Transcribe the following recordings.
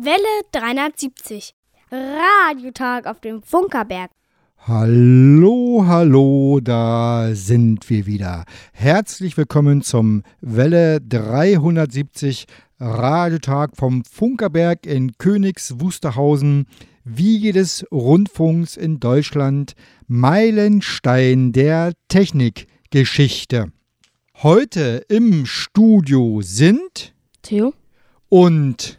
Welle 370. Radiotag auf dem Funkerberg. Hallo, hallo, da sind wir wieder. Herzlich willkommen zum Welle 370 Radiotag vom Funkerberg in Königs Wusterhausen, Wiege des Rundfunks in Deutschland, Meilenstein der Technikgeschichte. Heute im Studio sind Theo? und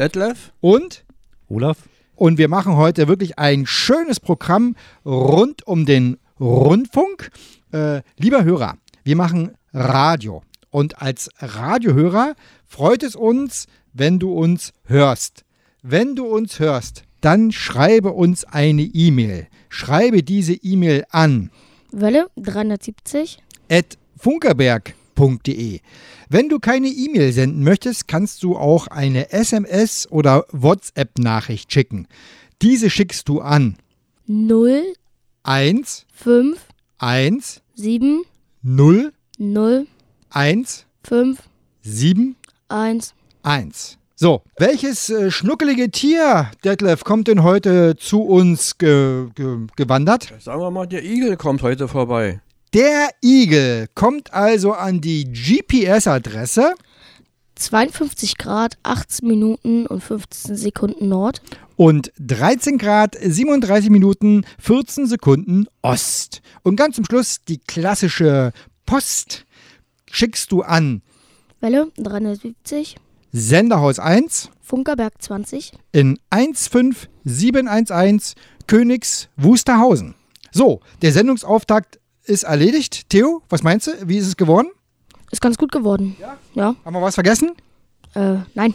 Detlef? und Olaf? Und wir machen heute wirklich ein schönes Programm rund um den Rundfunk. Äh, lieber Hörer, wir machen Radio. Und als Radiohörer freut es uns, wenn du uns hörst. Wenn du uns hörst, dann schreibe uns eine E-Mail. Schreibe diese E-Mail an Welle 370. at funkerberg.de. Wenn du keine E-Mail senden möchtest, kannst du auch eine SMS oder WhatsApp-Nachricht schicken. Diese schickst du an 0, 1 5, 1 7, 0 0, 1 5, 7 1. 1. So, welches äh, schnuckelige Tier, Detlef, kommt denn heute zu uns ge ge gewandert? Sagen wir mal, der Igel kommt heute vorbei. Der Igel kommt also an die GPS-Adresse 52 Grad, 18 Minuten und 15 Sekunden Nord. und 13 Grad 37 Minuten 14 Sekunden Ost. Und ganz zum Schluss die klassische Post schickst du an Welle 370. Senderhaus 1 Funkerberg 20. in 15711 Königs Wusterhausen. So, der Sendungsauftakt ist erledigt. Theo, was meinst du? Wie ist es geworden? Ist ganz gut geworden. Ja? Ja. Haben wir was vergessen? Äh, nein.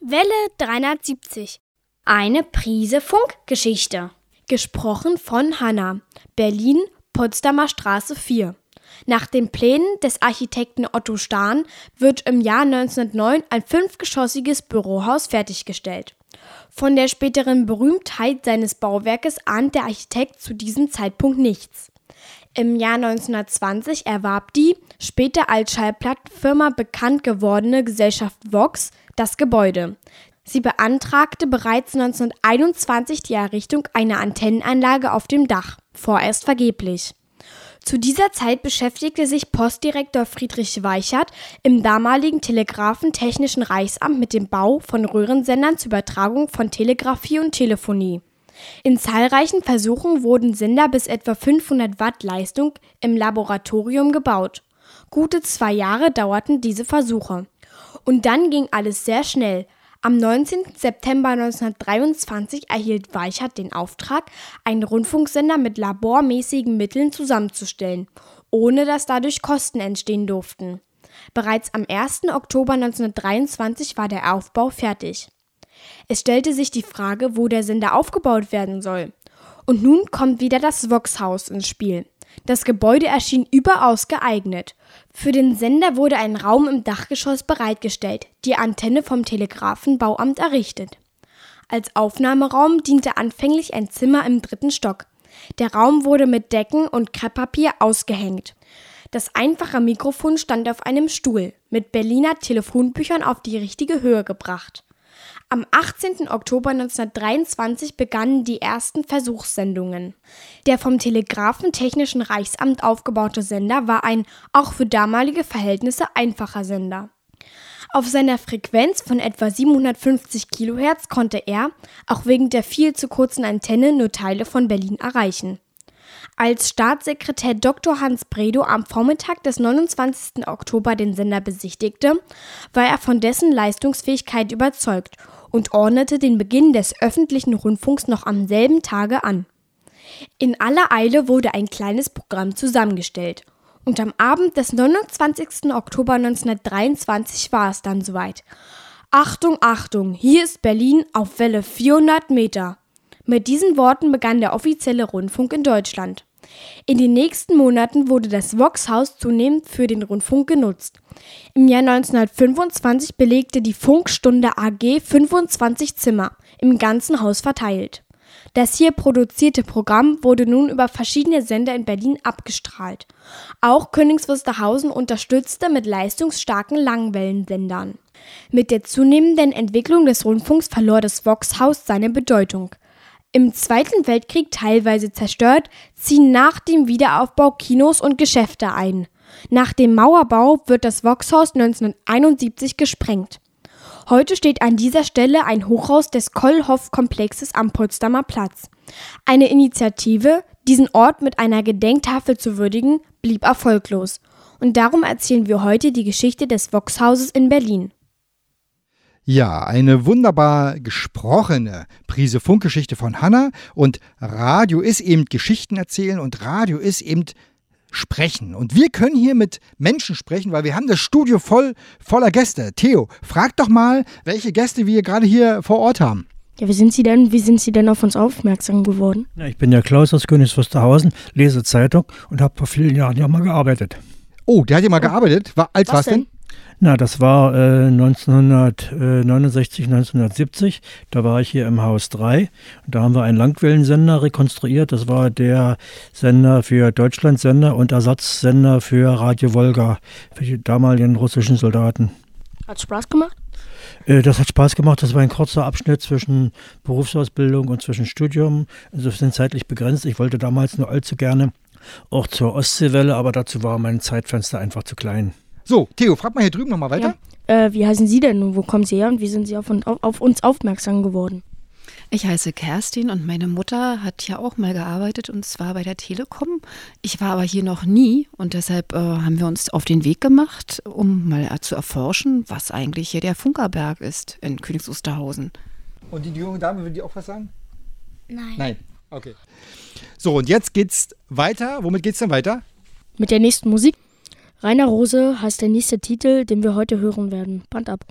Welle 370. Eine Prise Funkgeschichte. Gesprochen von Hanna. Berlin, Potsdamer Straße 4. Nach den Plänen des Architekten Otto Stahn wird im Jahr 1909 ein fünfgeschossiges Bürohaus fertiggestellt. Von der späteren Berühmtheit seines Bauwerkes ahnt der Architekt zu diesem Zeitpunkt nichts. Im Jahr 1920 erwarb die, später als Schallplattenfirma bekannt gewordene Gesellschaft Vox, das Gebäude. Sie beantragte bereits 1921 die Errichtung einer Antennenanlage auf dem Dach, vorerst vergeblich. Zu dieser Zeit beschäftigte sich Postdirektor Friedrich Weichert im damaligen Telegraphen-Technischen Reichsamt mit dem Bau von Röhrensendern zur Übertragung von Telegrafie und Telefonie. In zahlreichen Versuchen wurden Sender bis etwa 500 Watt Leistung im Laboratorium gebaut. Gute zwei Jahre dauerten diese Versuche. Und dann ging alles sehr schnell. Am 19. September 1923 erhielt Weichert den Auftrag, einen Rundfunksender mit labormäßigen Mitteln zusammenzustellen, ohne dass dadurch Kosten entstehen durften. Bereits am 1. Oktober 1923 war der Aufbau fertig. Es stellte sich die Frage, wo der Sender aufgebaut werden soll. Und nun kommt wieder das Vox-Haus ins Spiel. Das Gebäude erschien überaus geeignet. Für den Sender wurde ein Raum im Dachgeschoss bereitgestellt, die Antenne vom Telegrafenbauamt errichtet. Als Aufnahmeraum diente anfänglich ein Zimmer im dritten Stock. Der Raum wurde mit Decken und Krepppapier ausgehängt. Das einfache Mikrofon stand auf einem Stuhl, mit Berliner Telefonbüchern auf die richtige Höhe gebracht. Am 18. Oktober 1923 begannen die ersten Versuchssendungen. Der vom Telegraphen-Technischen Reichsamt aufgebaute Sender war ein, auch für damalige Verhältnisse, einfacher Sender. Auf seiner Frequenz von etwa 750 Kilohertz konnte er, auch wegen der viel zu kurzen Antenne, nur Teile von Berlin erreichen. Als Staatssekretär Dr. Hans Bredow am Vormittag des 29. Oktober den Sender besichtigte, war er von dessen Leistungsfähigkeit überzeugt und ordnete den Beginn des öffentlichen Rundfunks noch am selben Tage an. In aller Eile wurde ein kleines Programm zusammengestellt. Und am Abend des 29. Oktober 1923 war es dann soweit. Achtung, Achtung, hier ist Berlin auf Welle 400 Meter. Mit diesen Worten begann der offizielle Rundfunk in Deutschland. In den nächsten Monaten wurde das Vox-Haus zunehmend für den Rundfunk genutzt. Im Jahr 1925 belegte die Funkstunde AG 25 Zimmer, im ganzen Haus verteilt. Das hier produzierte Programm wurde nun über verschiedene Sender in Berlin abgestrahlt. Auch Königs Wusterhausen unterstützte mit leistungsstarken Langwellensendern. Mit der zunehmenden Entwicklung des Rundfunks verlor das Voxhaus seine Bedeutung. Im Zweiten Weltkrieg teilweise zerstört, ziehen nach dem Wiederaufbau Kinos und Geschäfte ein. Nach dem Mauerbau wird das Voxhaus 1971 gesprengt. Heute steht an dieser Stelle ein Hochhaus des Kollhoff-Komplexes am Potsdamer Platz. Eine Initiative, diesen Ort mit einer Gedenktafel zu würdigen, blieb erfolglos. Und darum erzählen wir heute die Geschichte des Voxhauses in Berlin. Ja, eine wunderbar gesprochene Prise Funkgeschichte von Hanna. Und Radio ist eben Geschichten erzählen und Radio ist eben sprechen. Und wir können hier mit Menschen sprechen, weil wir haben das Studio voll voller Gäste. Theo, frag doch mal, welche Gäste wir gerade hier vor Ort haben. Ja, wie sind Sie denn, wie sind Sie denn auf uns aufmerksam geworden? Ja, ich bin der Klaus aus Königs Wusterhausen, lese Zeitung und habe vor vielen Jahren ja mal gearbeitet. Oh, der hat ja mal gearbeitet. War, als was, was denn? Na, das war äh, 1969, 1970. Da war ich hier im Haus 3. Da haben wir einen Langwellensender rekonstruiert. Das war der Sender für Deutschlandsender und Ersatzsender für Radio Volga, für die damaligen russischen Soldaten. Hat Spaß gemacht? Äh, das hat Spaß gemacht. Das war ein kurzer Abschnitt zwischen Berufsausbildung und zwischen Studium. Insofern zeitlich begrenzt. Ich wollte damals nur allzu gerne auch zur Ostseewelle, aber dazu war mein Zeitfenster einfach zu klein. So, Theo, frag mal hier drüben nochmal weiter. Ja. Äh, wie heißen Sie denn und wo kommen Sie her und wie sind Sie auf, auf, auf uns aufmerksam geworden? Ich heiße Kerstin und meine Mutter hat ja auch mal gearbeitet und zwar bei der Telekom. Ich war aber hier noch nie und deshalb äh, haben wir uns auf den Weg gemacht, um mal zu erforschen, was eigentlich hier der Funkerberg ist in Königs Wusterhausen. Und die junge Dame, will die auch was sagen? Nein. Nein, okay. So, und jetzt geht's weiter. Womit geht's denn weiter? Mit der nächsten Musik. Rainer Rose heißt der nächste Titel, den wir heute hören werden. Band ab.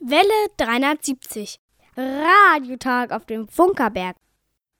Welle 370. Radiotag auf dem Funkerberg.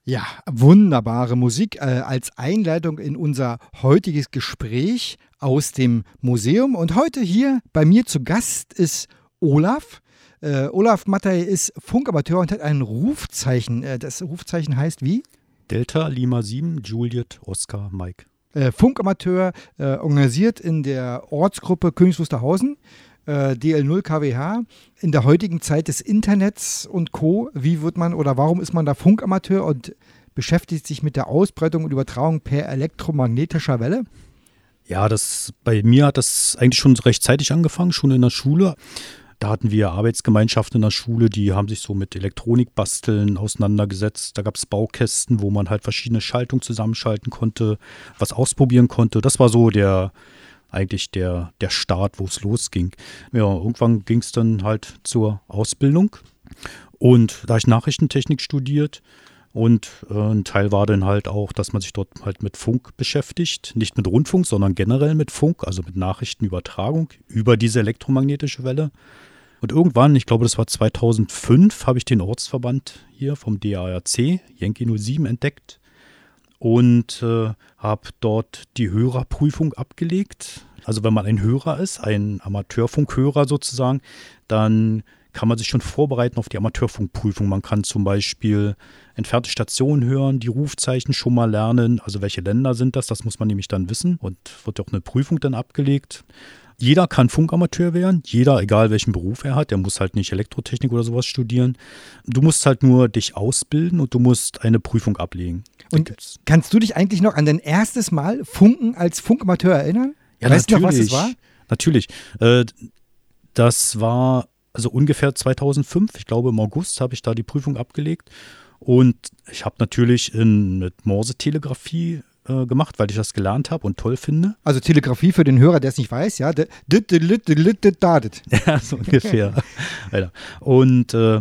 Ja, wunderbare Musik äh, als Einleitung in unser heutiges Gespräch aus dem Museum. Und heute hier bei mir zu Gast ist Olaf. Äh, Olaf Mattei ist Funkamateur und hat ein Rufzeichen. Äh, das Rufzeichen heißt wie? Delta Lima 7 Juliet Oscar Mike. Äh, Funkamateur, äh, organisiert in der Ortsgruppe Königs Wusterhausen. Äh, DL0 KWH in der heutigen Zeit des Internets und Co. Wie wird man oder warum ist man da Funkamateur und beschäftigt sich mit der Ausbreitung und Übertragung per elektromagnetischer Welle? Ja, das bei mir hat das eigentlich schon rechtzeitig angefangen, schon in der Schule. Da hatten wir Arbeitsgemeinschaften in der Schule, die haben sich so mit Elektronikbasteln auseinandergesetzt. Da gab es Baukästen, wo man halt verschiedene Schaltungen zusammenschalten konnte, was ausprobieren konnte. Das war so der eigentlich der, der Start, wo es losging. Ja, irgendwann ging es dann halt zur Ausbildung. Und da ich Nachrichtentechnik studiert und äh, ein Teil war dann halt auch, dass man sich dort halt mit Funk beschäftigt. Nicht mit Rundfunk, sondern generell mit Funk, also mit Nachrichtenübertragung über diese elektromagnetische Welle. Und irgendwann, ich glaube, das war 2005, habe ich den Ortsverband hier vom DARC, Yankee 07, entdeckt und äh, habe dort die Hörerprüfung abgelegt. Also wenn man ein Hörer ist, ein Amateurfunkhörer sozusagen, dann kann man sich schon vorbereiten auf die Amateurfunkprüfung. Man kann zum Beispiel entfernte Stationen hören, die Rufzeichen schon mal lernen. Also welche Länder sind das? Das muss man nämlich dann wissen und wird auch eine Prüfung dann abgelegt. Jeder kann Funkamateur werden, jeder, egal welchen Beruf er hat, der muss halt nicht Elektrotechnik oder sowas studieren. Du musst halt nur dich ausbilden und du musst eine Prüfung ablegen. Und kannst du dich eigentlich noch an dein erstes Mal Funken als Funkamateur erinnern? Ja, weißt natürlich. Du noch, was es war? Natürlich. Äh, das war also ungefähr 2005, ich glaube im August habe ich da die Prüfung abgelegt. Und ich habe natürlich in, mit Morse-Telegrafie äh, gemacht, weil ich das gelernt habe und toll finde. Also Telegrafie für den Hörer, der es nicht weiß, ja. Ja, so ungefähr. und äh,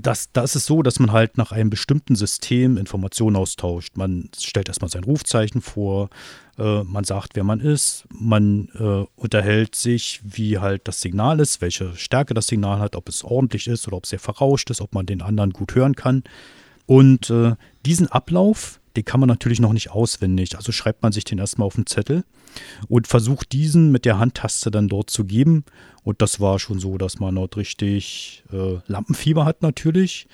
das, das ist so, dass man halt nach einem bestimmten System Informationen austauscht. Man stellt erstmal sein Rufzeichen vor, äh, man sagt, wer man ist, man äh, unterhält sich, wie halt das Signal ist, welche Stärke das Signal hat, ob es ordentlich ist oder ob es sehr verrauscht ist, ob man den anderen gut hören kann. Und äh, diesen Ablauf, den kann man natürlich noch nicht auswendig. Also schreibt man sich den erstmal auf den Zettel und versucht diesen mit der Handtaste dann dort zu geben. Und das war schon so, dass man dort richtig äh, Lampenfieber hat natürlich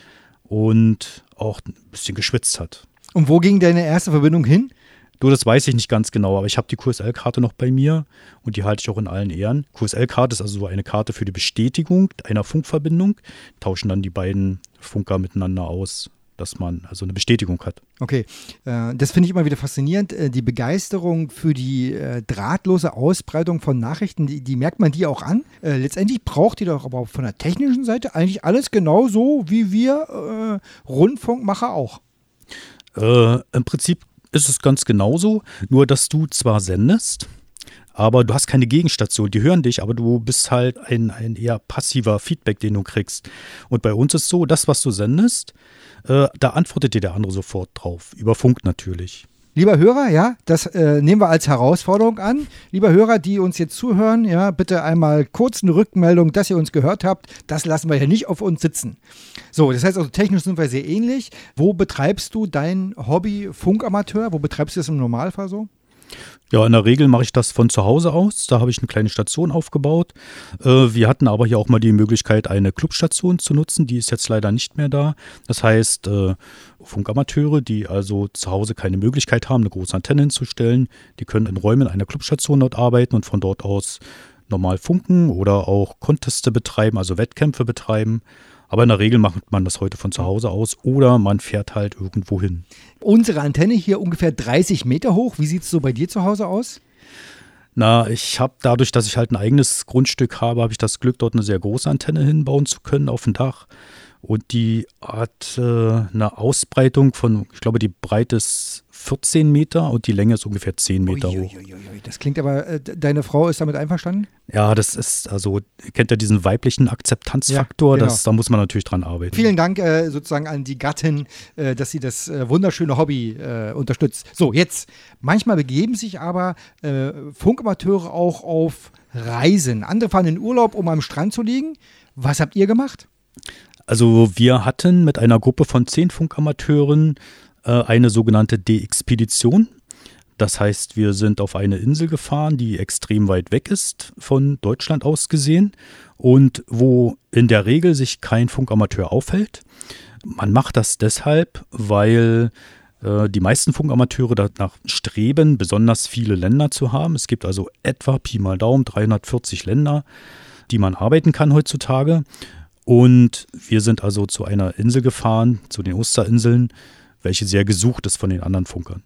und auch ein bisschen geschwitzt hat. Und wo ging deine erste Verbindung hin? Du, das weiß ich nicht ganz genau, aber ich habe die QSL-Karte noch bei mir und die halte ich auch in allen Ehren. QSL-Karte ist also so eine Karte für die Bestätigung einer Funkverbindung. Tauschen dann die beiden Funker miteinander aus, dass man also eine Bestätigung hat. Okay, äh, das finde ich immer wieder faszinierend. Äh, die Begeisterung für die äh, drahtlose Ausbreitung von Nachrichten, die, die, merkt man die auch an. Letztendlich braucht die doch aber von der technischen Seite eigentlich alles genauso wie wir äh, Rundfunkmacher auch. Äh, Im Prinzip ist es ganz genauso, nur dass du zwar sendest, aber du hast keine Gegenstation. Die hören dich, aber du bist halt ein, ein eher passiver Feedback, den du kriegst. Und bei uns ist so, das, was du sendest, äh, da antwortet dir der andere sofort drauf. Über Funk natürlich. Lieber Hörer, ja, das äh, nehmen wir als Herausforderung an. Lieber Hörer, die uns jetzt zuhören, ja, bitte einmal kurz eine Rückmeldung, dass ihr uns gehört habt. Das lassen wir ja nicht auf uns sitzen. So, das heißt also, technisch sind wir sehr ähnlich. Wo betreibst du dein Hobby Funkamateur? Wo betreibst du das im Normalfall so? Ja, in der Regel mache ich das von zu Hause aus. Da habe ich eine kleine Station aufgebaut. Äh, wir hatten aber hier auch mal die Möglichkeit, eine Clubstation zu nutzen. Die ist jetzt leider nicht mehr da. Das heißt, äh, Funkamateure, die also zu Hause keine Möglichkeit haben, eine große Antenne hinzustellen, die können in Räumen einer Clubstation dort arbeiten und von dort aus normal funken oder auch Conteste betreiben, also Wettkämpfe betreiben. Aber in der Regel macht man das heute von zu Hause aus oder man fährt halt irgendwo hin. Unsere Antenne hier ungefähr 30 Meter hoch. Wie sieht es so bei dir zu Hause aus? Na, ich habe dadurch, dass ich halt ein eigenes Grundstück habe, habe ich das Glück, dort eine sehr große Antenne hinbauen zu können auf dem Dach. Und die hat äh, eine Ausbreitung von, ich glaube, die Breite ist 14 Meter und die Länge ist ungefähr 10 Meter hoch. Das klingt aber, äh, deine Frau ist damit einverstanden? Ja, das ist, also, kennt ja diesen weiblichen Akzeptanzfaktor, ja, genau. das, da muss man natürlich dran arbeiten. Vielen Dank äh, sozusagen an die Gattin, äh, dass sie das äh, wunderschöne Hobby äh, unterstützt. So, jetzt, manchmal begeben sich aber Funkamateure auch auf Reisen. Andere fahren in Urlaub, um am Strand zu liegen. Was habt ihr gemacht? Also wir hatten mit einer Gruppe von zehn Funkamateuren eine sogenannte De-Expedition. Das heißt, wir sind auf eine Insel gefahren, die extrem weit weg ist von Deutschland aus gesehen und wo in der Regel sich kein Funkamateur aufhält. Man macht das deshalb, weil äh, die meisten Funkamateure danach streben, besonders viele Länder zu haben. Es gibt also etwa Pi mal Daumen 340 Länder, die man arbeiten kann heutzutage. Und wir sind also zu einer Insel gefahren, zu den Osterinseln, welche sehr gesucht ist von den anderen Funkern.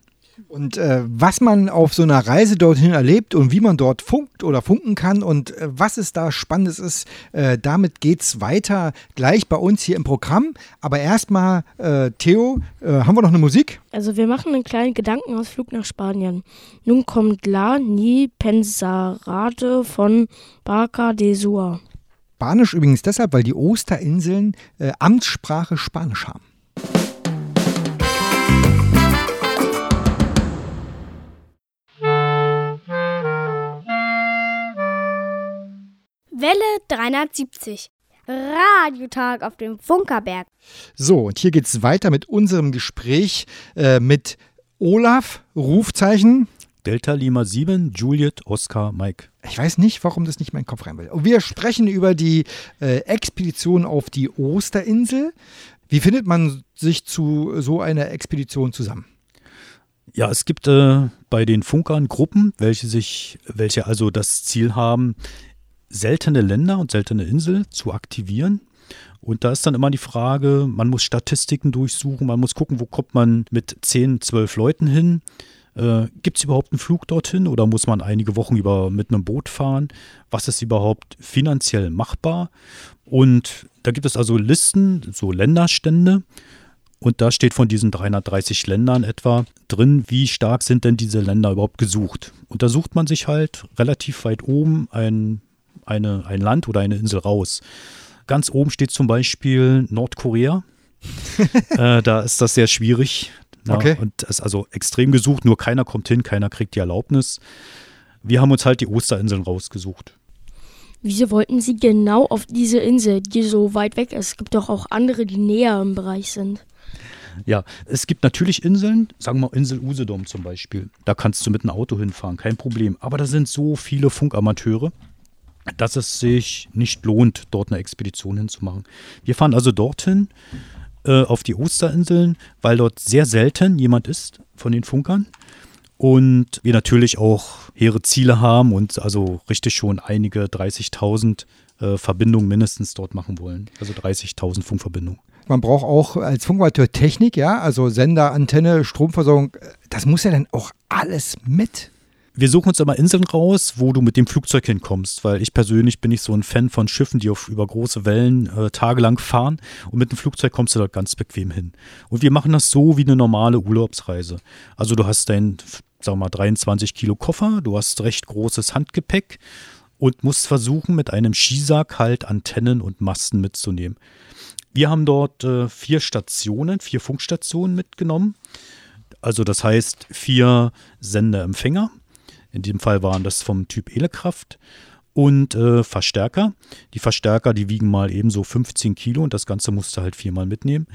Und äh, was man auf so einer Reise dorthin erlebt und wie man dort funkt oder funken kann und äh, was es da Spannendes ist, äh, damit geht es weiter gleich bei uns hier im Programm. Aber erstmal, äh, Theo, äh, haben wir noch eine Musik? Also wir machen einen kleinen Gedankenausflug nach Spanien. Nun kommt La Ni Pensarate von Barca de Sua. Spanisch übrigens deshalb, weil die Osterinseln äh, Amtssprache Spanisch haben. Welle 370. Radiotag auf dem Funkerberg. So, und hier geht es weiter mit unserem Gespräch äh, mit Olaf, Rufzeichen. Delta Lima 7, Juliet, Oscar, Mike. Ich weiß nicht, warum das nicht in meinen Kopf rein will. Wir sprechen über die äh, Expedition auf die Osterinsel. Wie findet man sich zu so einer Expedition zusammen? Ja, es gibt äh, bei den Funkern Gruppen, welche sich, welche also das Ziel haben, seltene Länder und seltene Inseln zu aktivieren. Und da ist dann immer die Frage, man muss Statistiken durchsuchen, man muss gucken, wo kommt man mit 10, 12 Leuten hin. Äh, Gibt es überhaupt einen Flug dorthin oder muss man einige Wochen über mit einem Boot fahren? Was ist überhaupt finanziell machbar? Und da gibt es also Listen, so Länderstände. Und da steht von diesen 330 Ländern etwa drin, wie stark sind denn diese Länder überhaupt gesucht. Und da sucht man sich halt relativ weit oben ein eine, ein Land oder eine Insel raus. Ganz oben steht zum Beispiel Nordkorea. äh, da ist das sehr schwierig. Ja, okay. Und ist also extrem gesucht, nur keiner kommt hin, keiner kriegt die Erlaubnis. Wir haben uns halt die Osterinseln rausgesucht. Wieso wollten Sie genau auf diese Insel, die so weit weg ist? Es gibt doch auch andere, die näher im Bereich sind. Ja, es gibt natürlich Inseln, sagen wir mal Insel Usedom zum Beispiel. Da kannst du mit einem Auto hinfahren, kein Problem. Aber da sind so viele Funkamateure, dass es sich nicht lohnt, dort eine Expedition hinzumachen. Wir fahren also dorthin äh, auf die Osterinseln, weil dort sehr selten jemand ist von den Funkern. Und wir natürlich auch hehre Ziele haben und also richtig schon einige 30.000 äh, Verbindungen mindestens dort machen wollen. Also 30.000 Funkverbindungen. Man braucht auch als Funkamateur Technik, ja, also Sender, Antenne, Stromversorgung. Das muss ja dann auch alles mit. Wir suchen uns immer Inseln raus, wo du mit dem Flugzeug hinkommst, weil ich persönlich bin nicht so ein Fan von Schiffen, die auf über große Wellen äh, tagelang fahren und mit dem Flugzeug kommst du dort ganz bequem hin. Und wir machen das so wie eine normale Urlaubsreise. Also du hast dein, sagen wir mal, 23 Kilo Koffer, du hast recht großes Handgepäck und musst versuchen, mit einem Skisack halt Antennen und Masten mitzunehmen. Wir haben dort äh, vier Stationen, vier Funkstationen mitgenommen. Also das heißt vier Sendeempfänger. In diesem Fall waren das vom Typ Elekraft und äh, Verstärker. Die Verstärker, die wiegen mal ebenso 15 Kilo und das Ganze musste halt viermal mitnehmen.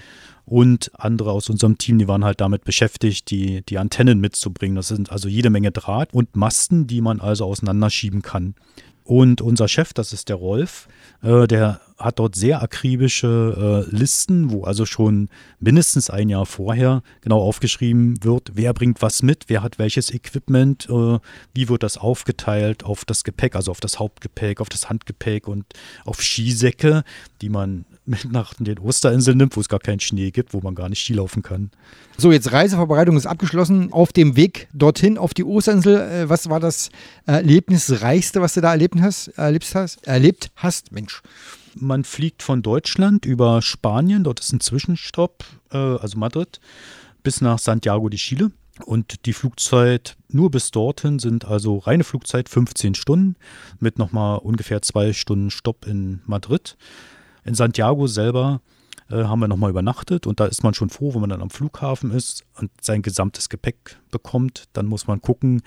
Und andere aus unserem Team, die waren halt damit beschäftigt, die, die Antennen mitzubringen. Das sind also jede Menge Draht und Masten, die man also auseinanderschieben kann. Und unser Chef, das ist der Rolf, äh, der hat dort sehr akribische äh, Listen, wo also schon mindestens ein Jahr vorher genau aufgeschrieben wird, wer bringt was mit, wer hat welches Equipment, äh, wie wird das aufgeteilt auf das Gepäck, also auf das Hauptgepäck, auf das Handgepäck und auf Skisäcke, die man mit nach den Osterinseln nimmt, wo es gar keinen Schnee gibt, wo man gar nicht Skilaufen kann. So, jetzt Reisevorbereitung ist abgeschlossen. Auf dem Weg dorthin, auf die Osterinsel, äh, was war das Erlebnisreichste, was du da erlebt hast? Erlebt hast? Erlebt hast? Mensch. Man fliegt von Deutschland über Spanien, dort ist ein Zwischenstopp, äh, also Madrid, bis nach Santiago de Chile. Und die Flugzeit nur bis dorthin sind also reine Flugzeit 15 Stunden mit nochmal ungefähr zwei Stunden Stopp in Madrid. In Santiago selber äh, haben wir nochmal übernachtet und da ist man schon froh, wenn man dann am Flughafen ist und sein gesamtes Gepäck bekommt. Dann muss man gucken,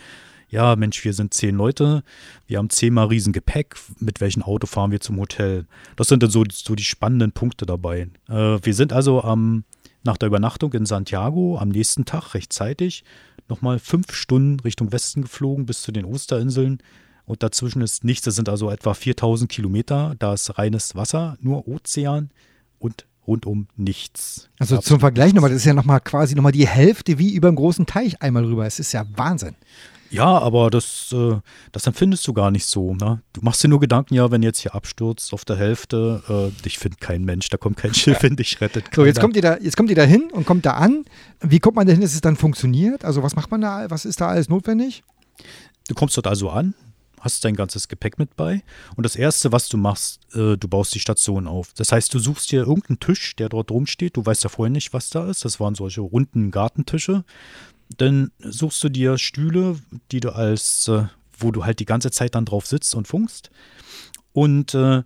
ja, Mensch, wir sind zehn Leute, wir haben zehnmal riesen Gepäck, mit welchem Auto fahren wir zum Hotel? Das sind dann so, so die spannenden Punkte dabei. Äh, wir sind also am, nach der Übernachtung in Santiago am nächsten Tag rechtzeitig nochmal fünf Stunden Richtung Westen geflogen bis zu den Osterinseln und dazwischen ist nichts. Das sind also etwa 4000 Kilometer. Da ist reines Wasser, nur Ozean und rundum nichts. Also zum Vergleich nochmal, das ist ja nochmal quasi nochmal die Hälfte wie über einen großen Teich einmal rüber. Es ist ja Wahnsinn. Ja, aber das, äh, das empfindest du gar nicht so. Ne? Du machst dir nur Gedanken, ja, wenn jetzt hier abstürzt auf der Hälfte, äh, dich findet kein Mensch, da kommt kein Schiff hin, dich rettet keiner. So, jetzt kommt ihr da, jetzt kommt ihr da hin und kommt da an. Wie kommt man da hin, dass es dann funktioniert? Also was macht man da, was ist da alles notwendig? Du kommst dort also an, hast dein ganzes Gepäck mit bei und das Erste, was du machst, äh, du baust die Station auf. Das heißt, du suchst dir irgendeinen Tisch, der dort rumsteht, du weißt ja vorher nicht, was da ist. Das waren solche runden Gartentische. Dann suchst du dir Stühle, die du als, äh, wo du halt die ganze Zeit dann drauf sitzt und funkst. Und äh,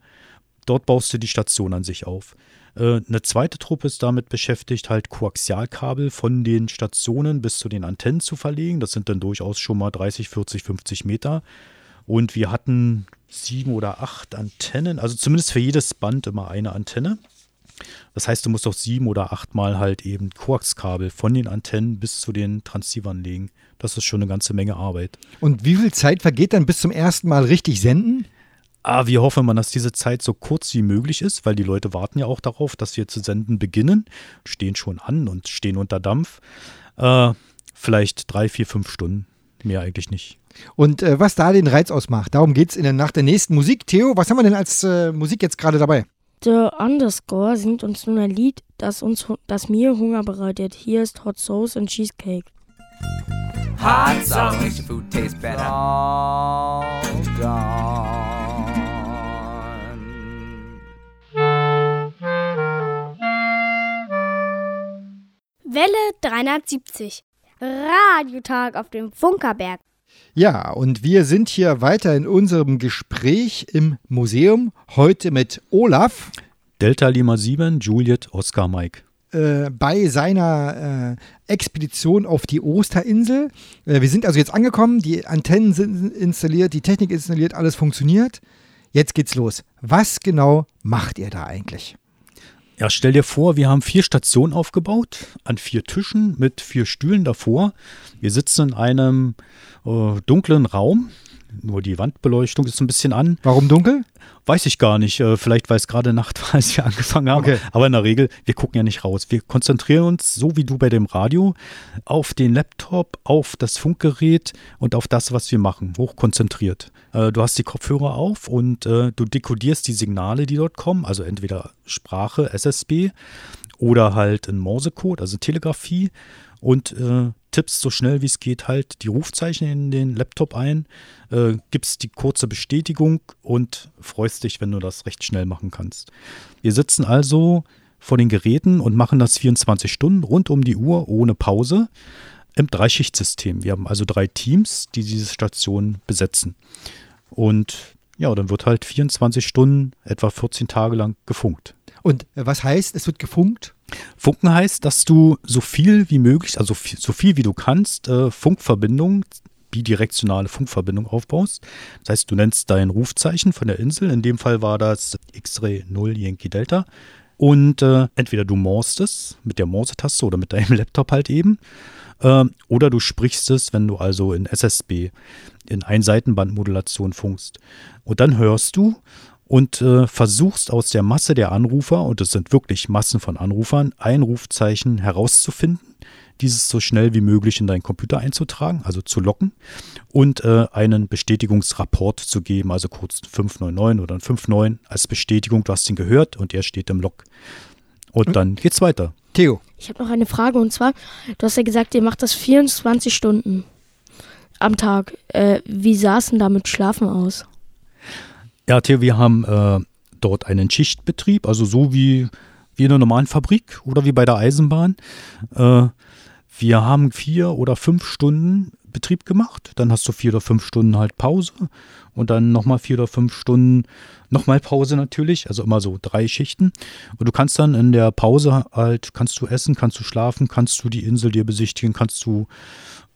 dort baust du die Station an sich auf. Äh, eine zweite Truppe ist damit beschäftigt, halt Koaxialkabel von den Stationen bis zu den Antennen zu verlegen. Das sind dann durchaus schon mal 30, 40, 50 Meter. Und wir hatten sieben oder acht Antennen, also zumindest für jedes Band immer eine Antenne. Das heißt, du musst auch sieben oder achtmal halt eben Koaxkabel von den Antennen bis zu den Transceivern legen. Das ist schon eine ganze Menge Arbeit. Und wie viel Zeit vergeht dann bis zum ersten Mal richtig senden? Ah, wir hoffen mal, dass diese Zeit so kurz wie möglich ist, weil die Leute warten ja auch darauf, dass wir zu senden beginnen. Stehen schon an und stehen unter Dampf. Äh, vielleicht drei, vier, fünf Stunden. Mehr eigentlich nicht. Und äh, was da den Reiz ausmacht, darum geht es nach der nächsten Musik. Theo, was haben wir denn als äh, Musik jetzt gerade dabei? The Underscore singt uns nun ein Lied, das, uns, das mir Hunger bereitet. Hier ist Hot Sauce and Cheesecake. Hot sauce makes your food taste better. All gone. Welle 370. Radiotag auf dem Funkerberg. Ja, und wir sind hier weiter in unserem Gespräch im Museum. Heute mit Olaf. Delta Lima 7, Juliet, Oscar Mike. Äh, bei seiner äh, Expedition auf die Osterinsel. Äh, wir sind also jetzt angekommen, die Antennen sind installiert, die Technik installiert, alles funktioniert. Jetzt geht's los. Was genau macht ihr da eigentlich? Ja, stell dir vor, wir haben vier Stationen aufgebaut, an vier Tischen mit vier Stühlen davor. Wir sitzen in einem äh, dunklen Raum. Nur die Wandbeleuchtung ist ein bisschen an. Warum dunkel? Weiß ich gar nicht. Äh, vielleicht, weil es gerade Nacht war, als wir angefangen haben. Okay. Aber in der Regel, wir gucken ja nicht raus. Wir konzentrieren uns, so wie du bei dem Radio, auf den Laptop, auf das Funkgerät und auf das, was wir machen. Hochkonzentriert. Äh, du hast die Kopfhörer auf und äh, du dekodierst die Signale, die dort kommen. Also entweder Sprache, SSB oder halt in Morsecode, also Telegrafie. Und äh, tippst so schnell wie es geht halt die Rufzeichen in den Laptop ein, äh, gibst die kurze Bestätigung und freust dich, wenn du das recht schnell machen kannst. Wir sitzen also vor den Geräten und machen das 24 Stunden rund um die Uhr ohne Pause im Dreischichtsystem. Wir haben also drei Teams, die diese Station besetzen. Und ja, dann wird halt 24 Stunden, etwa 14 Tage lang gefunkt. Und äh, was heißt, es wird gefunkt? Funken heißt, dass du so viel wie möglich, also so viel wie du kannst, äh, Funkverbindungen, bidirektionale Funkverbindung aufbaust. Das heißt, du nennst dein Rufzeichen von der Insel. In dem Fall war das X-Ray 0 Yankee Delta. Und äh, entweder du morst es mit der Morse-Taste oder mit deinem Laptop halt eben. Äh, oder du sprichst es, wenn du also in SSB, in Einseitenbandmodulation funkst. Und dann hörst du und äh, versuchst aus der Masse der Anrufer, und es sind wirklich Massen von Anrufern, ein Rufzeichen herauszufinden, dieses so schnell wie möglich in deinen Computer einzutragen, also zu locken und äh, einen Bestätigungsrapport zu geben, also kurz 599 oder ein 59 als Bestätigung, du hast ihn gehört und er steht im Log. Und dann geht's weiter. Theo, Ich habe noch eine Frage und zwar, du hast ja gesagt, ihr macht das 24 Stunden am Tag. Äh, wie sah es denn da mit Schlafen aus? Ja, Theo, wir haben äh, dort einen Schichtbetrieb, also so wie, wie in einer normalen Fabrik oder wie bei der Eisenbahn. Äh, wir haben vier oder fünf Stunden Betrieb gemacht, dann hast du vier oder fünf Stunden halt Pause und dann nochmal vier oder fünf Stunden nochmal Pause natürlich, also immer so drei Schichten. Und du kannst dann in der Pause halt, kannst du essen, kannst du schlafen, kannst du die Insel dir besichtigen, kannst du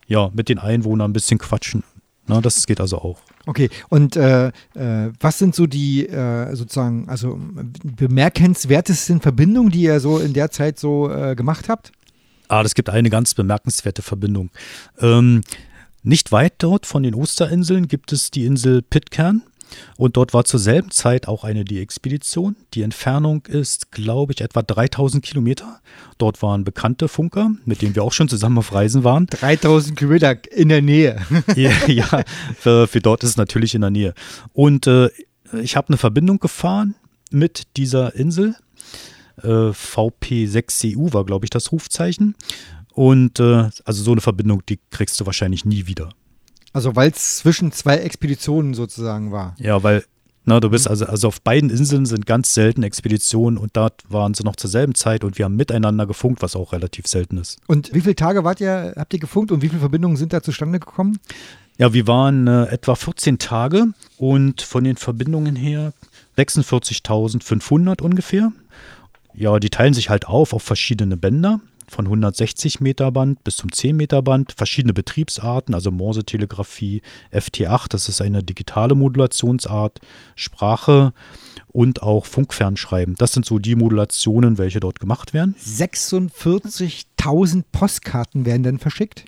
ja mit den Einwohnern ein bisschen quatschen. Na, das geht also auch. okay. Und äh, äh, was sind so die äh, sozusagen, also bemerkenswertesten Verbindungen, die ihr so in der Zeit so äh, gemacht habt? Ah, das gibt eine ganz bemerkenswerte Verbindung. Ähm, nicht weit dort von den Osterinseln gibt es die Insel Pitcairn. Und dort war zur selben Zeit auch eine die Expedition. Die Entfernung ist, glaube ich, etwa 3000 Kilometer. Dort waren bekannte Funker, mit denen wir auch schon zusammen auf Reisen waren. 3000 Kilometer in der Nähe. ja, ja für, für dort ist es natürlich in der Nähe. Und äh, ich habe eine Verbindung gefahren mit dieser Insel. Äh, VP6CU war, glaube ich, das Rufzeichen. Und äh, also so eine Verbindung, die kriegst du wahrscheinlich nie wieder. Also weil es zwischen zwei Expeditionen sozusagen war. Ja, weil, na, du bist also, also auf beiden Inseln sind ganz selten Expeditionen und dort waren sie noch zur selben Zeit und wir haben miteinander gefunkt, was auch relativ selten ist. Und wie viele Tage wart ihr, habt ihr gefunkt und wie viele Verbindungen sind da zustande gekommen? Ja, wir waren äh, etwa 14 Tage und von den Verbindungen her 46.500 ungefähr. Ja, die teilen sich halt auf auf verschiedene Bänder. Von 160 Meter Band bis zum 10 Meter Band, verschiedene Betriebsarten, also Morse-Telegrafie, FT8, das ist eine digitale Modulationsart, Sprache und auch Funkfernschreiben. Das sind so die Modulationen, welche dort gemacht werden. 46.000 Postkarten werden dann verschickt.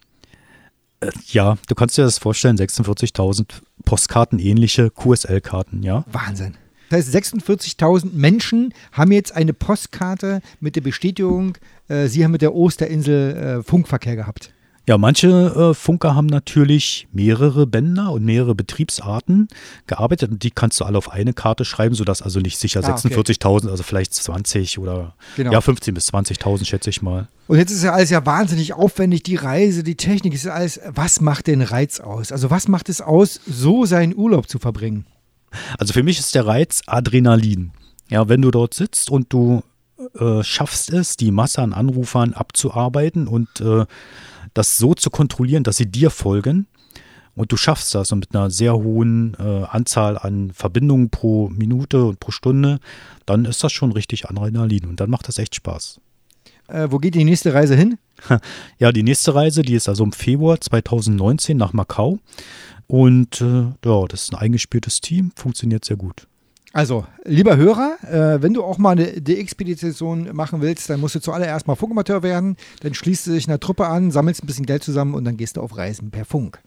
Äh, ja, du kannst dir das vorstellen, 46.000 Postkarten, ähnliche QSL-Karten, ja. Wahnsinn. Das heißt, 46.000 Menschen haben jetzt eine Postkarte mit der Bestätigung, äh, sie haben mit der Osterinsel äh, Funkverkehr gehabt. Ja, manche äh, Funker haben natürlich mehrere Bänder und mehrere Betriebsarten gearbeitet und die kannst du alle auf eine Karte schreiben, sodass also nicht sicher Ah, okay. 46.000, also vielleicht 20 oder Genau. ja 15 bis 20.000 schätze ich mal. Und jetzt ist ja alles ja wahnsinnig aufwendig, die Reise, die Technik, ist ja alles, was macht den Reiz aus? Also was macht es aus, so seinen Urlaub zu verbringen? Also für mich ist der Reiz Adrenalin. Ja, wenn du dort sitzt und du äh, schaffst es, die Masse an Anrufern abzuarbeiten und äh, das so zu kontrollieren, dass sie dir folgen. Und du schaffst das und mit einer sehr hohen äh, Anzahl an Verbindungen pro Minute und pro Stunde, dann ist das schon richtig Adrenalin und dann macht das echt Spaß. Äh, wo geht die nächste Reise hin? Ja, die nächste Reise, die ist also im Februar 2019 nach Macau. Und äh, ja, das ist ein eingespieltes Team, funktioniert sehr gut. Also, lieber Hörer, äh, wenn du auch mal eine DX-Expedition machen willst, dann musst du zuallererst mal Funkamateur werden. Dann schließt du dich einer Truppe an, sammelst ein bisschen Geld zusammen und dann gehst du auf Reisen per Funk.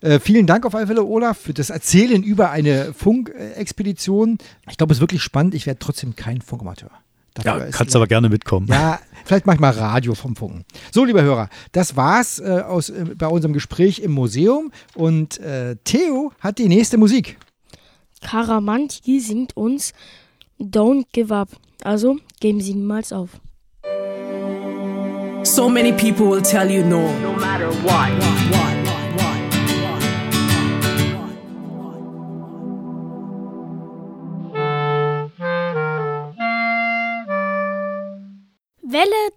Äh, vielen Dank auf alle Fälle, Olaf, für das Erzählen über eine Funkexpedition. Ich glaube, es ist wirklich spannend. Ich werde trotzdem kein Funkamateur. Ja, Dafür ist- kannst aber gerne mitkommen. Ja, vielleicht mach ich mal Radio vom Funken. So, lieber Hörer, das war's äh, aus, äh, bei unserem Gespräch im Museum. Und äh, Theo hat die nächste Musik. Karamanti singt uns Don't Give Up. Also geben Sie niemals auf. So many people will tell you no. No matter what. What? Welle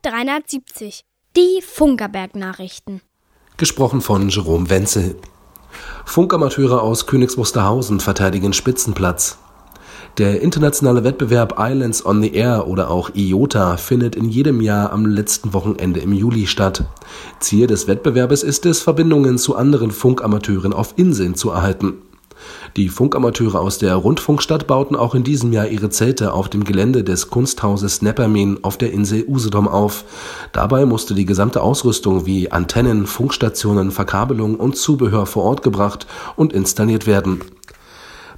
370. Die Funkerberg-Nachrichten. Gesprochen von Jerome Wenzel. Funkamateure aus Königs Wusterhausen verteidigen Spitzenplatz. Der internationale Wettbewerb Islands on the Air oder auch IOTA findet in jedem Jahr am letzten Wochenende im Juli statt. Ziel des Wettbewerbes ist es, Verbindungen zu anderen Funkamateuren auf Inseln zu erhalten. Die Funkamateure aus der Rundfunkstadt bauten auch in diesem Jahr ihre Zelte auf dem Gelände des Kunsthauses Neppermin auf der Insel Usedom auf. Dabei musste die gesamte Ausrüstung wie Antennen, Funkstationen, Verkabelung und Zubehör vor Ort gebracht und installiert werden.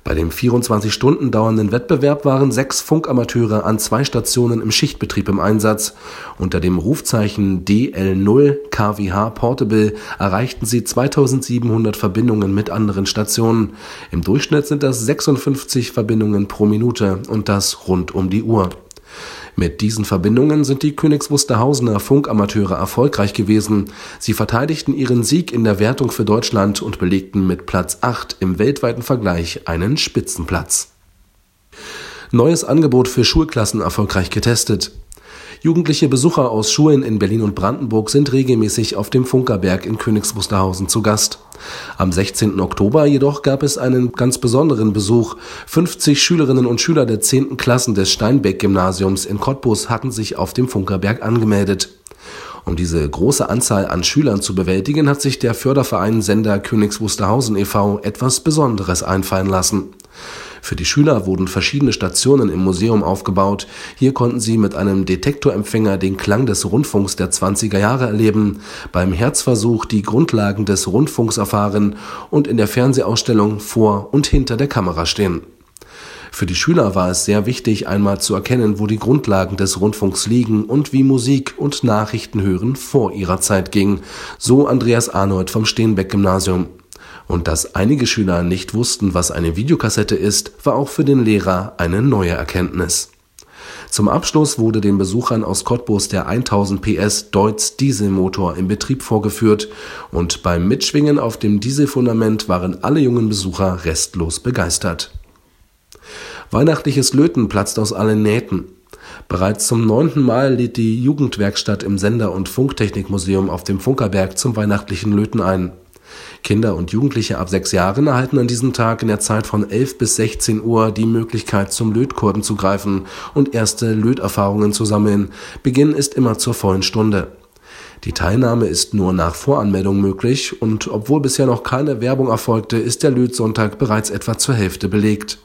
Bei dem 24 Stunden dauernden Wettbewerb waren sechs Funkamateure an zwei Stationen im Schichtbetrieb im Einsatz. Unter dem Rufzeichen DL0 KWH Portable erreichten sie 2700 Verbindungen mit anderen Stationen. Im Durchschnitt sind das 56 Verbindungen pro Minute und das rund um die Uhr. Mit diesen Verbindungen sind die Königs Wusterhausener Funkamateure erfolgreich gewesen. Sie verteidigten ihren Sieg in der Wertung für Deutschland und belegten mit Platz 8 im weltweiten Vergleich einen Spitzenplatz. Neues Angebot für Schulklassen erfolgreich getestet. Jugendliche Besucher aus Schulen in Berlin und Brandenburg sind regelmäßig auf dem Funkerberg in Königs Wusterhausen zu Gast. Am 16. Oktober jedoch gab es einen ganz besonderen Besuch. 50 Schülerinnen und Schüler der 10. Klassen des Steinbeck-Gymnasiums in Cottbus hatten sich auf dem Funkerberg angemeldet. Um diese große Anzahl an Schülern zu bewältigen, hat sich der Förderverein Sender Königs Wusterhausen e.V. etwas Besonderes einfallen lassen. Für die Schüler wurden verschiedene Stationen im Museum aufgebaut. Hier konnten sie mit einem Detektorempfänger den Klang des Rundfunks der 20er Jahre erleben, beim Herzversuch die Grundlagen des Rundfunks erfahren und in der Fernsehausstellung vor und hinter der Kamera stehen. Für die Schüler war es sehr wichtig, einmal zu erkennen, wo die Grundlagen des Rundfunks liegen und wie Musik und Nachrichten hören vor ihrer Zeit ging, so Andreas Arnold vom Steenbeck-Gymnasium. Und dass einige Schüler nicht wussten, was eine Videokassette ist, war auch für den Lehrer eine neue Erkenntnis. Zum Abschluss wurde den Besuchern aus Cottbus der 1000 PS Deutz Dieselmotor im Betrieb vorgeführt und beim Mitschwingen auf dem Dieselfundament waren alle jungen Besucher restlos begeistert. Weihnachtliches Löten platzt aus allen Nähten. Bereits zum neunten Mal lädt die Jugendwerkstatt im Sender- und Funktechnikmuseum auf dem Funkerberg zum weihnachtlichen Löten ein. Kinder und Jugendliche ab sechs Jahren erhalten an diesem Tag in der Zeit von 11 bis 16 Uhr die Möglichkeit, zum Lötkolben zu greifen und erste Löterfahrungen zu sammeln. Beginn ist immer zur vollen Stunde. Die Teilnahme ist nur nach Voranmeldung möglich und obwohl bisher noch keine Werbung erfolgte, ist der Lötsonntag bereits etwa zur Hälfte belegt.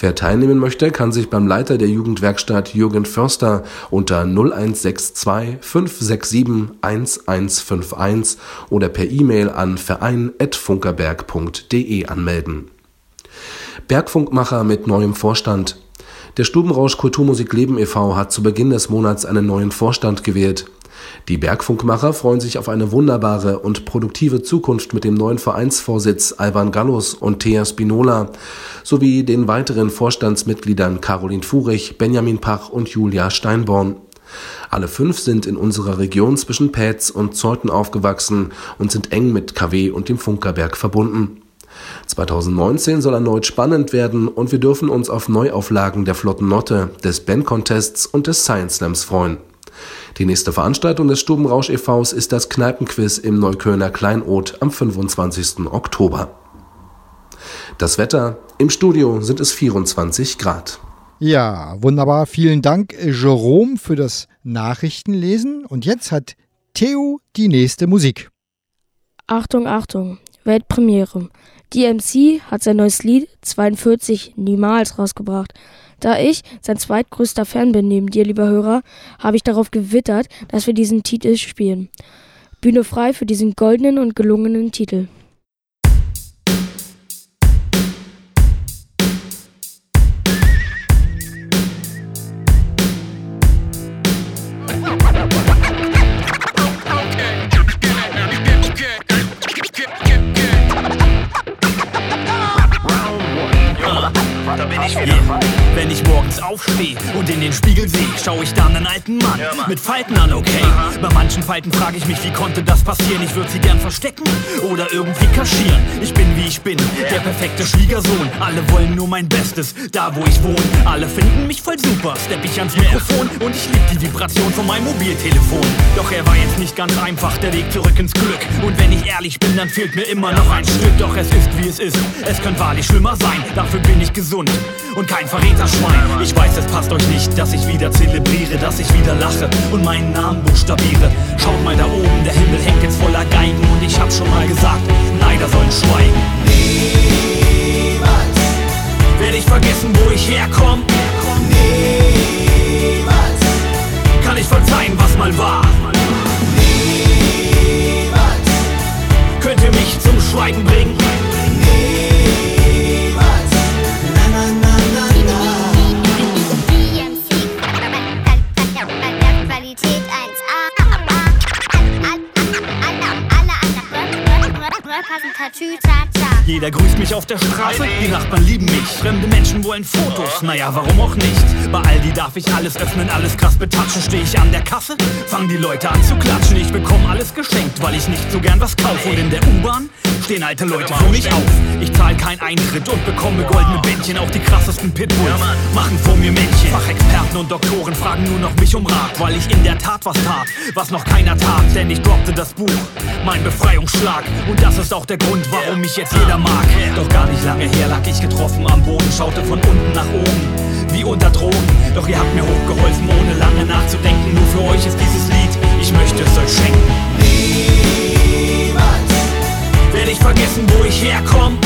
Wer teilnehmen möchte, kann sich beim Leiter der Jugendwerkstatt Jürgen Förster unter 0162 567 1151 oder per E-Mail an verein.funkerberg.de anmelden. Bergfunkmacher mit neuem Vorstand. Der Stubenrausch Kulturmusik Leben e.V. hat zu Beginn des Monats einen neuen Vorstand gewählt. Die Bergfunkmacher freuen sich auf eine wunderbare und produktive Zukunft mit dem neuen Vereinsvorsitz Alban Gallus und Thea Spinola sowie den weiteren Vorstandsmitgliedern Caroline Furich, Benjamin Pach und Julia Steinborn. Alle fünf sind in unserer Region zwischen Pätz und Zeuthen aufgewachsen und sind eng mit KW und dem Funkerberg verbunden. 2019 soll erneut spannend werden und wir dürfen uns auf Neuauflagen der Flotten Notte, des Ben Contests und des Science Slams freuen. Die nächste Veranstaltung des Stubenrausch e.V.s ist das Kneipenquiz im Neuköllner Kleinod am 25. Oktober. Das Wetter im Studio sind es 24 Grad. Ja, wunderbar. Vielen Dank, Jerome, für das Nachrichtenlesen. Und jetzt hat Theo die nächste Musik. Achtung, Achtung, Weltpremiere. DMC hat sein neues Lied 42 niemals rausgebracht. Da ich sein zweitgrößter Fan bin neben dir, lieber Hörer, habe ich darauf gewittert, dass wir diesen Titel spielen. Bühne frei für diesen goldenen und gelungenen Titel. Spiegel sehe, schaue ich da einen alten Mann mit Falten an, okay? Bei manchen Falten frage ich mich, wie konnte das passieren? Ich würde sie gern verstecken oder irgendwie kaschieren. Ich bin wie ich bin, der perfekte Schwiegersohn. Alle wollen nur mein Bestes, da wo ich wohne. Alle finden mich voll super, stepp ich ans Mikrofon und ich lieb die Vibration von meinem Mobiltelefon. Doch er war jetzt nicht ganz einfach, der Weg zurück ins Glück. Und wenn ich ehrlich bin, dann fehlt mir immer noch ein Stück. Doch es ist wie es ist, es könnte wahrlich schlimmer sein. Dafür bin ich gesund und kein Verräterschwein. Ich weiß, es passt euch nicht, dass ich wieder zelebriere, dass ich wieder lache und meinen Namen buchstabiere. Schaut mal da oben, der Himmel hängt jetzt voller Geigen und ich hab schon mal gesagt, Neider sollen schweigen. Niemals werde ich vergessen, wo ich herkomme. Niemals kann ich verzeihen, was mal war. Niemals könnt ihr mich zum Schweigen bringen. Rapper sind Tatütata. Jeder grüßt mich auf der Straße, die Nachbarn lieben mich. Fremde Menschen wollen Fotos, naja, warum auch nicht? Bei Aldi darf ich alles öffnen, alles krass betatschen. Stehe ich an der Kasse, fangen die Leute an zu klatschen. Ich bekomme alles geschenkt, weil ich nicht so gern was kaufe. Und in der U-Bahn stehen alte Leute vor mich auf. Ich zahle keinen Eintritt und bekomme goldene Bändchen. Auch die krassesten Pitbulls machen vor mir Männchen. Fachexperten und Doktoren fragen nur noch mich um Rat, weil ich in der Tat was tat, was noch keiner tat. Denn ich droppte das Buch, mein Befreiungsschlag. Und das ist auch der Grund, warum mich jetzt jeder mag. Doch gar nicht lange her lag ich getroffen am Boden, schaute von unten nach oben, wie unter Drogen. Doch ihr habt mir hochgeholfen, ohne lange nachzudenken. Nur für euch ist dieses Lied, ich möchte es euch schenken. Niemals werde ich vergessen, wo ich herkomme.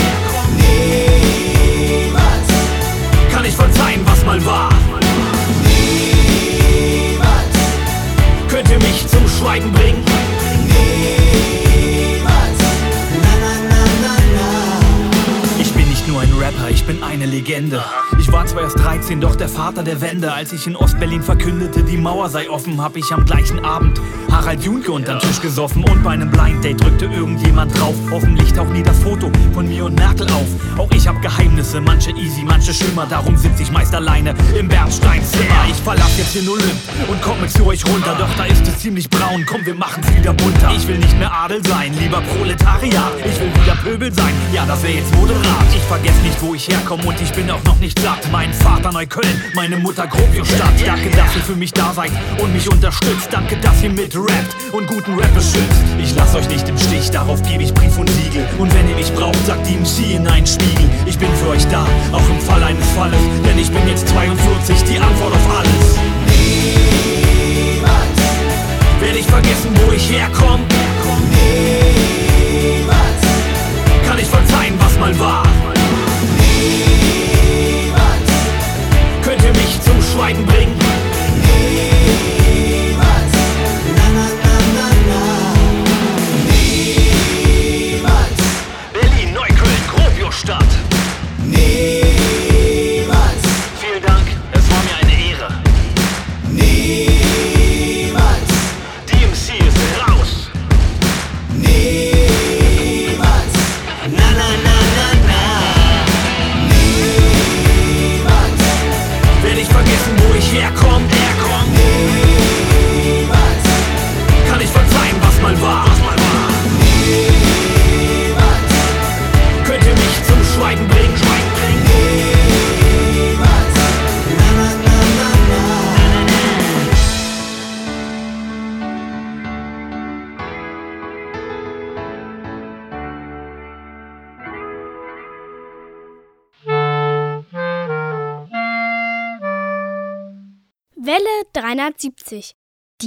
Niemals kann ich verzeihen, was mal war. Niemals könnt ihr mich zum Schweigen bringen. Ich Rapper, ich bin eine Legende. Ich war zwar erst 13, doch der Vater der Wende. Als ich in Ostberlin verkündete, die Mauer sei offen, hab ich am gleichen Abend Harald Junke unterm Tisch gesoffen. Und bei einem Blind Date drückte irgendjemand drauf. Hoffentlich taucht nie das Foto von mir und Merkel auf. Auch ich hab Geheimnisse, manche easy, manche schlimmer. Darum sitz ich meist alleine im Bernsteinzimmer. Ich verlass jetzt den Olymp und komme zu euch runter. Doch da ist es ziemlich braun, komm, wir machen's wieder bunter. Ich will nicht mehr Adel sein, lieber Proletariat. Ich will wieder Pöbel sein, ja, das wär jetzt moderat. Ich vergess nicht, wo ich herkomme und ich bin auch noch nicht satt. Mein Vater Neukölln, meine Mutter Grobio-Stadt. Danke, dass ihr für mich da seid und mich unterstützt. Danke, dass ihr mit rappt und guten Rap beschützt. Ich lass euch nicht im Stich, darauf gebe ich Brief und Siegel. Und wenn ihr mich braucht, sagt die MC in einen Spiegel. Ich bin für euch da, auch im Fall eines Falles.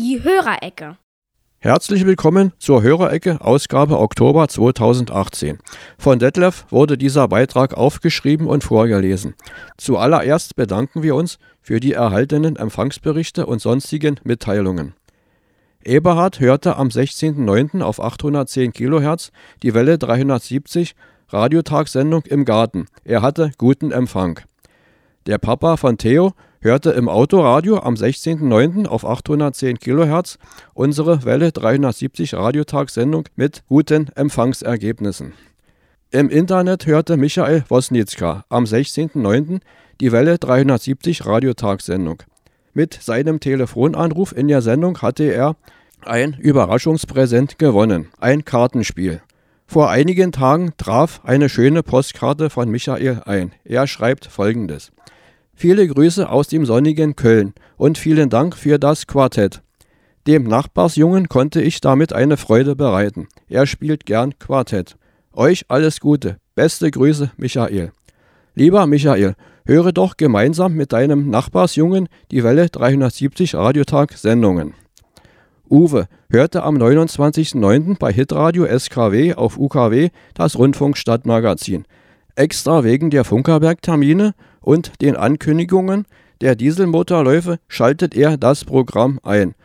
Die Hörerecke. Herzlich willkommen zur Hörerecke, Ausgabe Oktober 2018. Von Detlef wurde dieser Beitrag aufgeschrieben und vorgelesen. Zuallererst bedanken wir uns für die erhaltenen Empfangsberichte und sonstigen Mitteilungen. Eberhard hörte am 16.09. auf 810 kHz die Welle 370 Radiotagssendung im Garten. Er hatte guten Empfang. Der Papa von Theo hörte im Autoradio am 16.09. auf 810 kHz unsere Welle 370 Radiotagssendung mit guten Empfangsergebnissen. Im Internet hörte Michael Wosnitzka am 16.09. die Welle 370 Radiotagssendung. Mit seinem Telefonanruf in der Sendung hatte er ein Überraschungspräsent gewonnen, ein Kartenspiel. Vor einigen Tagen traf eine schöne Postkarte von Michael ein. Er schreibt folgendes. Viele Grüße aus dem sonnigen Köln und vielen Dank für das Quartett. Dem Nachbarsjungen konnte ich damit eine Freude bereiten. Er spielt gern Quartett. Euch alles Gute. Beste Grüße, Michael. Lieber Michael, höre doch gemeinsam mit deinem Nachbarsjungen die Welle 370 Radiotag Sendungen. Uwe hörte am 29.09. bei Hitradio SKW auf UKW das Rundfunkstadtmagazin. Extra wegen der Funkerberg-Termine und den Ankündigungen der Dieselmotorläufe schaltet er das Programm ein.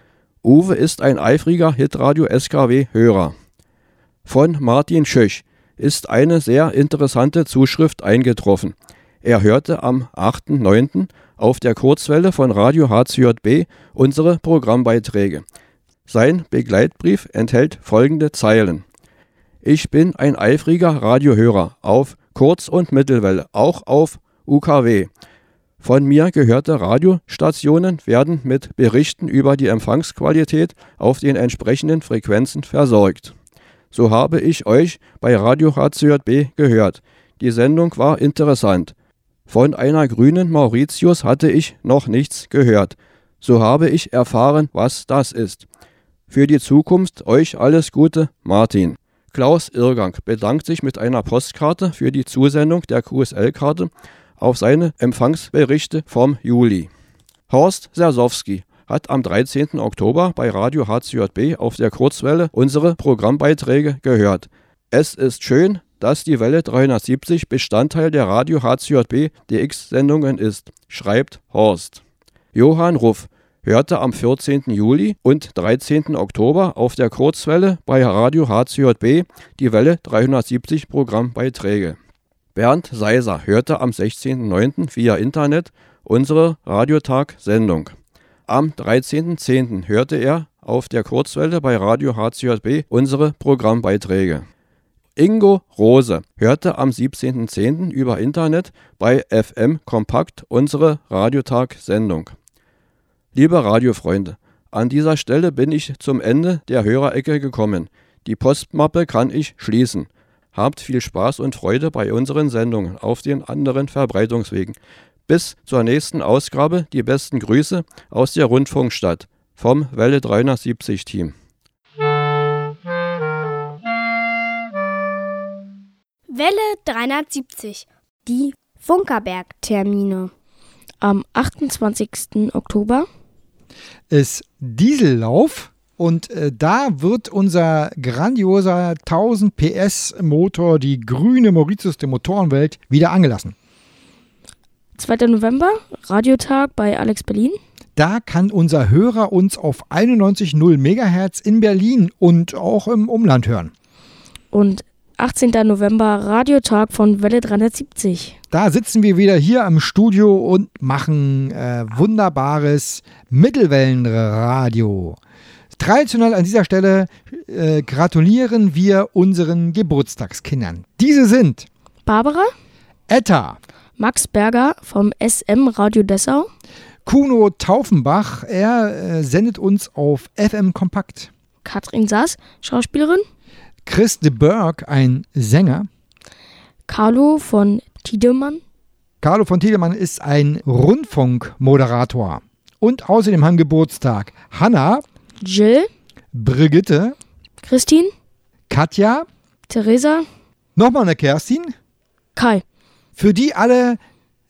Uwe ist ein eifriger Hitradio SKW-Hörer. Von Martin Schöch ist eine sehr interessante Zuschrift eingetroffen. Er hörte am 8.9. auf der Kurzwelle von Radio HCJB unsere Programmbeiträge. Sein Begleitbrief enthält folgende Zeilen. Ich bin ein eifriger Radiohörer auf Kurz- und Mittelwelle, auch auf UKW. Von mir gehörte Radiostationen werden mit Berichten über die Empfangsqualität auf den entsprechenden Frequenzen versorgt. So habe ich euch bei Radio HCJB gehört. Die Sendung war interessant. Von einer grünen Mauritius hatte ich noch nichts gehört. So habe ich erfahren, was das ist. Für die Zukunft euch alles Gute, Martin. Klaus Irrgang bedankt sich mit einer Postkarte für die Zusendung der QSL-Karte auf seine Empfangsberichte vom Juli. Horst Sersowski hat am 13. Oktober bei Radio HCJB auf der Kurzwelle unsere Programmbeiträge gehört. Es ist schön, dass die Welle 370 Bestandteil der Radio HCJB DX-Sendungen ist, schreibt Horst. Johann Ruff hörte am 14. Juli und 13. Oktober auf der Kurzwelle bei Radio HCJB die Welle 370 Programmbeiträge. Bernd Seiser hörte am 16.09. via Internet unsere Radiotag-Sendung. Am 13.10. hörte er auf der Kurzwelle bei Radio HCJB unsere Programmbeiträge. Ingo Rose hörte am 17.10. über Internet bei FM Kompakt unsere Radiotag-Sendung. Liebe Radiofreunde, an dieser Stelle bin ich zum Ende der Hörerecke gekommen. Die Postmappe kann ich schließen. Habt viel Spaß und Freude bei unseren Sendungen auf den anderen Verbreitungswegen. Bis zur nächsten Ausgabe die besten Grüße aus der Rundfunkstadt vom Welle 370 Team. Welle 370. Die Funkerberg-Termine. Am 28. Oktober ist Diesellauf und äh, da wird unser grandioser 1000 PS Motor, die grüne Mauritius der Motorenwelt, wieder angelassen. 2. November, Radiotag bei Alex Berlin. Da kann unser Hörer uns auf 91.0 MHz in Berlin und auch im Umland hören. Und 18. November, Radiotag von Welle 370. Da sitzen wir wieder hier am Studio und machen äh, wunderbares Mittelwellenradio. Traditionell an dieser Stelle äh, gratulieren wir unseren Geburtstagskindern. Diese sind Barbara, Etta, Max Berger vom SM Radio Dessau, Kuno Taufenbach, er äh, sendet uns auf FM Kompakt. Katrin Sass, Schauspielerin, Chris de Berg, ein Sänger. Carlo von Tiedemann. Carlo von Tiedemann ist ein Rundfunkmoderator. Und außerdem haben Geburtstag Hanna, Jill, Brigitte, Christine, Katja, Theresa, nochmal eine Kerstin, Kai. Für die alle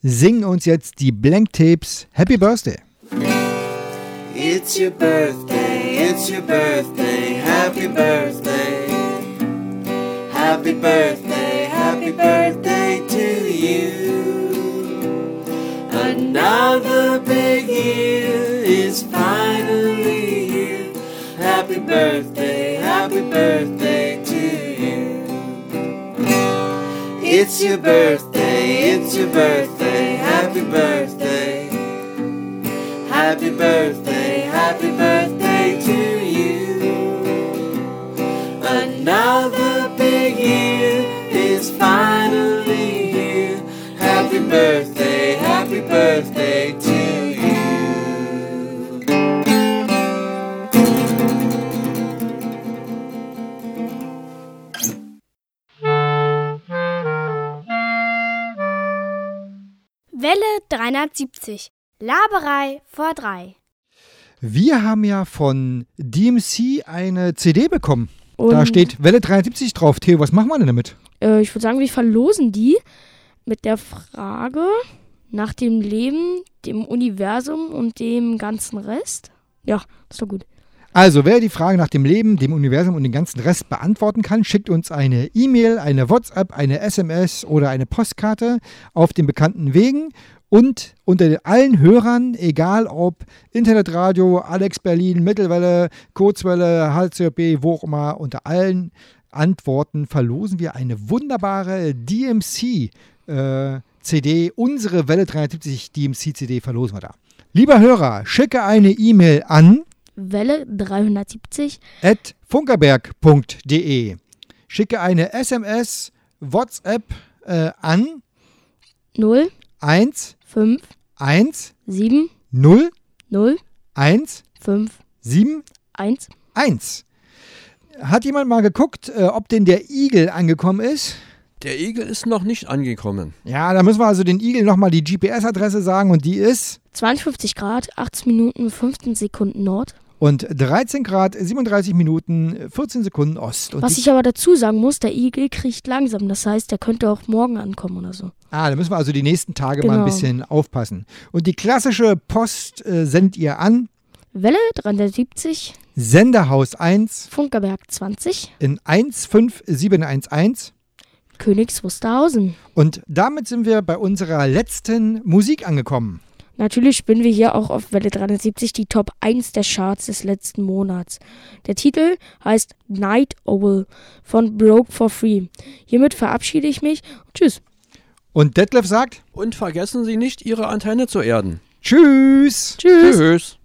singen uns jetzt die Blank Tapes Happy Birthday. It's your birthday. it's your birthday, happy birthday. Happy birthday, happy birthday to you. Another big year is finally. Happy birthday, happy birthday to you. It's your birthday, it's your birthday, happy birthday. Happy birthday, happy birthday to you. Another big year is finally here. Happy birthday, happy birthday to you. 370. Laberei vor drei. Wir haben ja von DMC eine CD bekommen. Und- da steht Welle 370 drauf. Theo, was machen wir denn damit? Äh, ich würde sagen, wir verlosen die mit der Frage nach dem Leben, dem Universum und dem ganzen Rest. Ja, ist doch gut. Also, wer die Frage nach dem Leben, dem Universum und den ganzen Rest beantworten kann, schickt uns eine E-Mail, eine WhatsApp, eine SMS oder eine Postkarte auf den bekannten Wegen. Und unter allen Hörern, egal ob Internetradio, Alex Berlin, Mittelwelle, Kurzwelle, HCB, wo auch immer, unter allen Antworten verlosen wir eine wunderbare DMC äh, CD. Unsere Welle 370 DMC CD verlosen wir da. Lieber Hörer, schicke eine E-Mail an Welle 370. at funkerberg.de. Schicke eine SMS, WhatsApp äh, an 0 1 5 1 7 0 0 1 5 7 1. 1. Hat jemand mal geguckt, äh, ob denn der Igel angekommen ist? Der Igel ist noch nicht angekommen. Ja, da müssen wir also den Igel nochmal die GPS-Adresse sagen und die ist 52 Grad, 18 Minuten, 15 Sekunden Nord. Und 13 Grad, 37 Minuten, 14 Sekunden Ost. Und Was ich aber dazu sagen muss, der Igel kriecht langsam. Das heißt, der könnte auch morgen ankommen oder so. Ah, da müssen wir also die nächsten Tage mal ein Genau. bisschen aufpassen. Und die klassische Post äh, sendet ihr an Welle 370, Senderhaus 1 Funkerberg 20, in 15711. Königs Wusterhausen. Und damit sind wir bei unserer letzten Musik angekommen. Natürlich spielen wir hier auch auf Welle 370 die Top 1 der Charts des letzten Monats. Der Titel heißt Night Owl von Broke for Free. Hiermit verabschiede ich mich. Tschüss. Und Detlef sagt Und vergessen Sie nicht, Ihre Antenne zu erden. Tschüss. Tschüss. Tschüss.